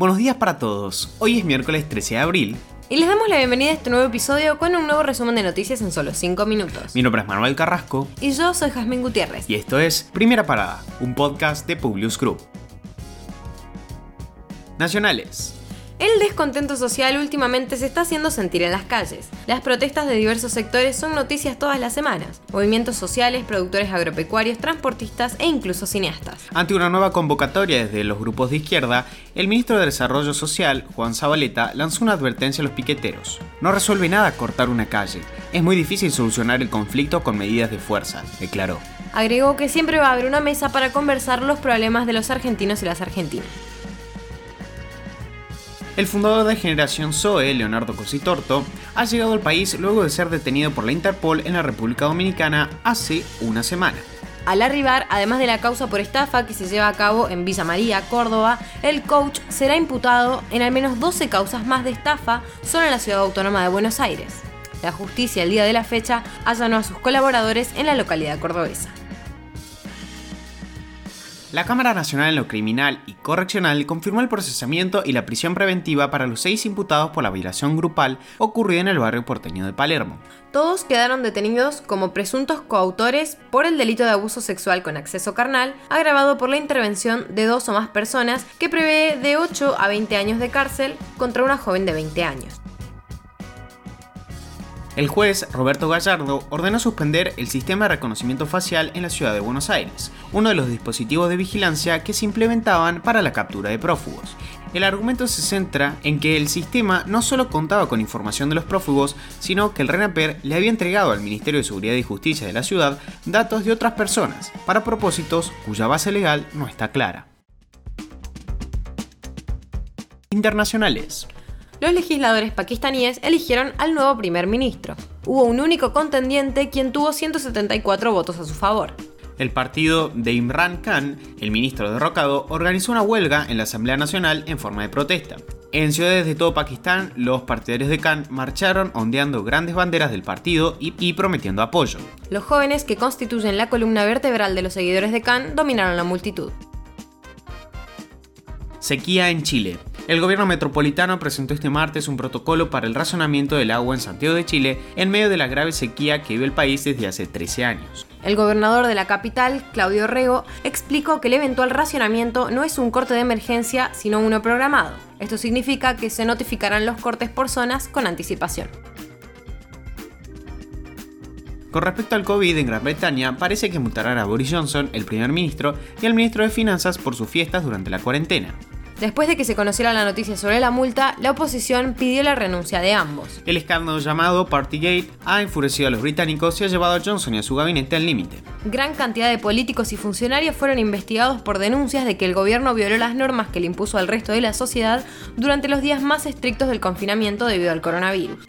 Buenos días para todos. Hoy es miércoles 13 de abril. Y les damos la bienvenida a este nuevo episodio con un nuevo resumen de noticias en solo 5 minutos. Mi nombre es Manuel Carrasco. Y yo soy Jazmín Gutiérrez. Y esto es Primera Parada, un podcast de Publius Group. Nacionales. El descontento social últimamente se está haciendo sentir en las calles. Las protestas de diversos sectores son noticias todas las semanas. Movimientos sociales, productores agropecuarios, transportistas e incluso cineastas. Ante una nueva convocatoria desde los grupos de izquierda, el ministro de Desarrollo Social, Juan Zabaleta, lanzó una advertencia a los piqueteros. No resuelve nada cortar una calle. Es muy difícil solucionar el conflicto con medidas de fuerza, declaró. Agregó que siempre va a haber una mesa para conversar los problemas de los argentinos y las argentinas. El fundador de Generación Zoe, Leonardo Cositorto, ha llegado al país luego de ser detenido por la Interpol en la República Dominicana hace una semana. Al arribar, además de la causa por estafa que se lleva a cabo en Villa María, Córdoba, el coach será imputado en al menos 12 causas más de estafa solo en la ciudad autónoma de Buenos Aires. La justicia el día de la fecha allanó a sus colaboradores en la localidad cordobesa. La Cámara Nacional en lo Criminal y Correccional confirmó el procesamiento y la prisión preventiva para los seis imputados por la violación grupal ocurrida en el barrio porteño de Palermo. Todos quedaron detenidos como presuntos coautores por el delito de abuso sexual con acceso carnal, agravado por la intervención de dos o más personas que prevé de 8 a 20 años de cárcel contra una joven de 20 años. El juez Roberto Gallardo ordenó suspender el sistema de reconocimiento facial en la ciudad de Buenos Aires, uno de los dispositivos de vigilancia que se implementaban para la captura de prófugos. El argumento se centra en que el sistema no solo contaba con información de los prófugos, sino que el RENAPER le había entregado al Ministerio de Seguridad y Justicia de la ciudad datos de otras personas, para propósitos cuya base legal no está clara. Internacionales los legisladores pakistaníes eligieron al nuevo primer ministro. Hubo un único contendiente quien tuvo 174 votos a su favor. El partido de Imran Khan, el ministro derrocado, organizó una huelga en la Asamblea Nacional en forma de protesta. En ciudades de todo Pakistán, los partidarios de Khan marcharon ondeando grandes banderas del partido y, y, prometiendo apoyo. Los jóvenes que constituyen la columna vertebral de los seguidores de Khan dominaron la multitud. Sequía en Chile. El gobierno metropolitano presentó este martes un protocolo para el racionamiento del agua en Santiago de Chile en medio de la grave sequía que vive el país desde hace 13 años. El gobernador de la capital, Claudio Rego, explicó que el eventual racionamiento no es un corte de emergencia, sino uno programado. Esto significa que se notificarán los cortes por zonas con anticipación. Con respecto al COVID en Gran Bretaña, parece que multarán a Boris Johnson, el primer ministro, y al ministro de Finanzas por sus fiestas durante la cuarentena. Después de que se conociera la noticia sobre la multa, la oposición pidió la renuncia de ambos. El escándalo llamado Partygate ha enfurecido a los británicos y ha llevado a Johnson y a su gabinete al límite. Gran cantidad de políticos y funcionarios fueron investigados por denuncias de que el gobierno violó las normas que le impuso al resto de la sociedad durante los días más estrictos del confinamiento debido al coronavirus.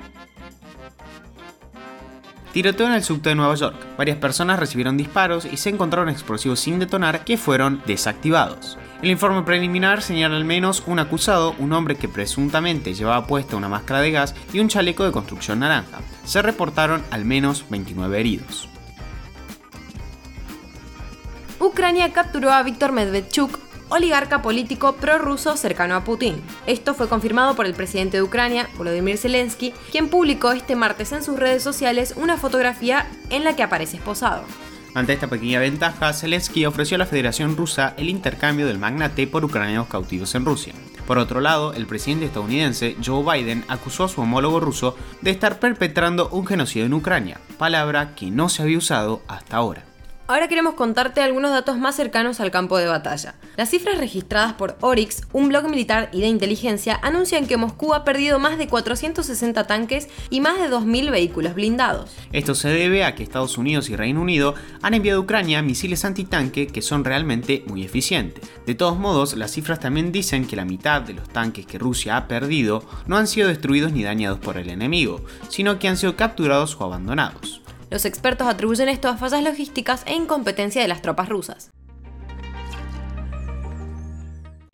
Tiroteo en el subte de Nueva York. Varias personas recibieron disparos y se encontraron explosivos sin detonar que fueron desactivados. El informe preliminar señala al menos un acusado, un hombre que presuntamente llevaba puesta una máscara de gas y un chaleco de construcción naranja. Se reportaron al menos 29 heridos. Ucrania capturó a Víctor Medvedchuk, oligarca político prorruso cercano a Putin. Esto fue confirmado por el presidente de Ucrania, Volodymyr Zelensky, quien publicó este martes en sus redes sociales una fotografía en la que aparece esposado. Ante esta pequeña ventaja, Zelensky ofreció a la Federación Rusa el intercambio del magnate por ucranianos cautivos en Rusia. Por otro lado, el presidente estadounidense Joe Biden acusó a su homólogo ruso de estar perpetrando un genocidio en Ucrania, palabra que no se había usado hasta ahora. Ahora queremos contarte algunos datos más cercanos al campo de batalla. Las cifras registradas por Oryx, un blog militar y de inteligencia, anuncian que Moscú ha perdido más de 460 tanques y más de 2.000 vehículos blindados. Esto se debe a que Estados Unidos y Reino Unido han enviado a Ucrania misiles antitanque que son realmente muy eficientes. De todos modos, las cifras también dicen que la mitad de los tanques que Rusia ha perdido no han sido destruidos ni dañados por el enemigo, sino que han sido capturados o abandonados. Los expertos atribuyen esto a fallas logísticas e incompetencia de las tropas rusas.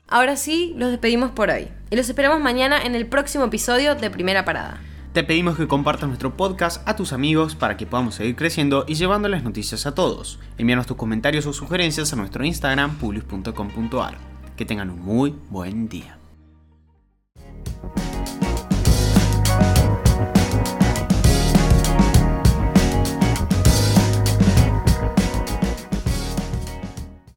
Ahora sí, los despedimos por hoy y los esperamos mañana en el próximo episodio de Primera Parada. Te pedimos que compartas nuestro podcast a tus amigos para que podamos seguir creciendo y llevando las noticias a todos. Envíanos tus comentarios o sugerencias a nuestro Instagram publius.com.ar. Que tengan un muy buen día.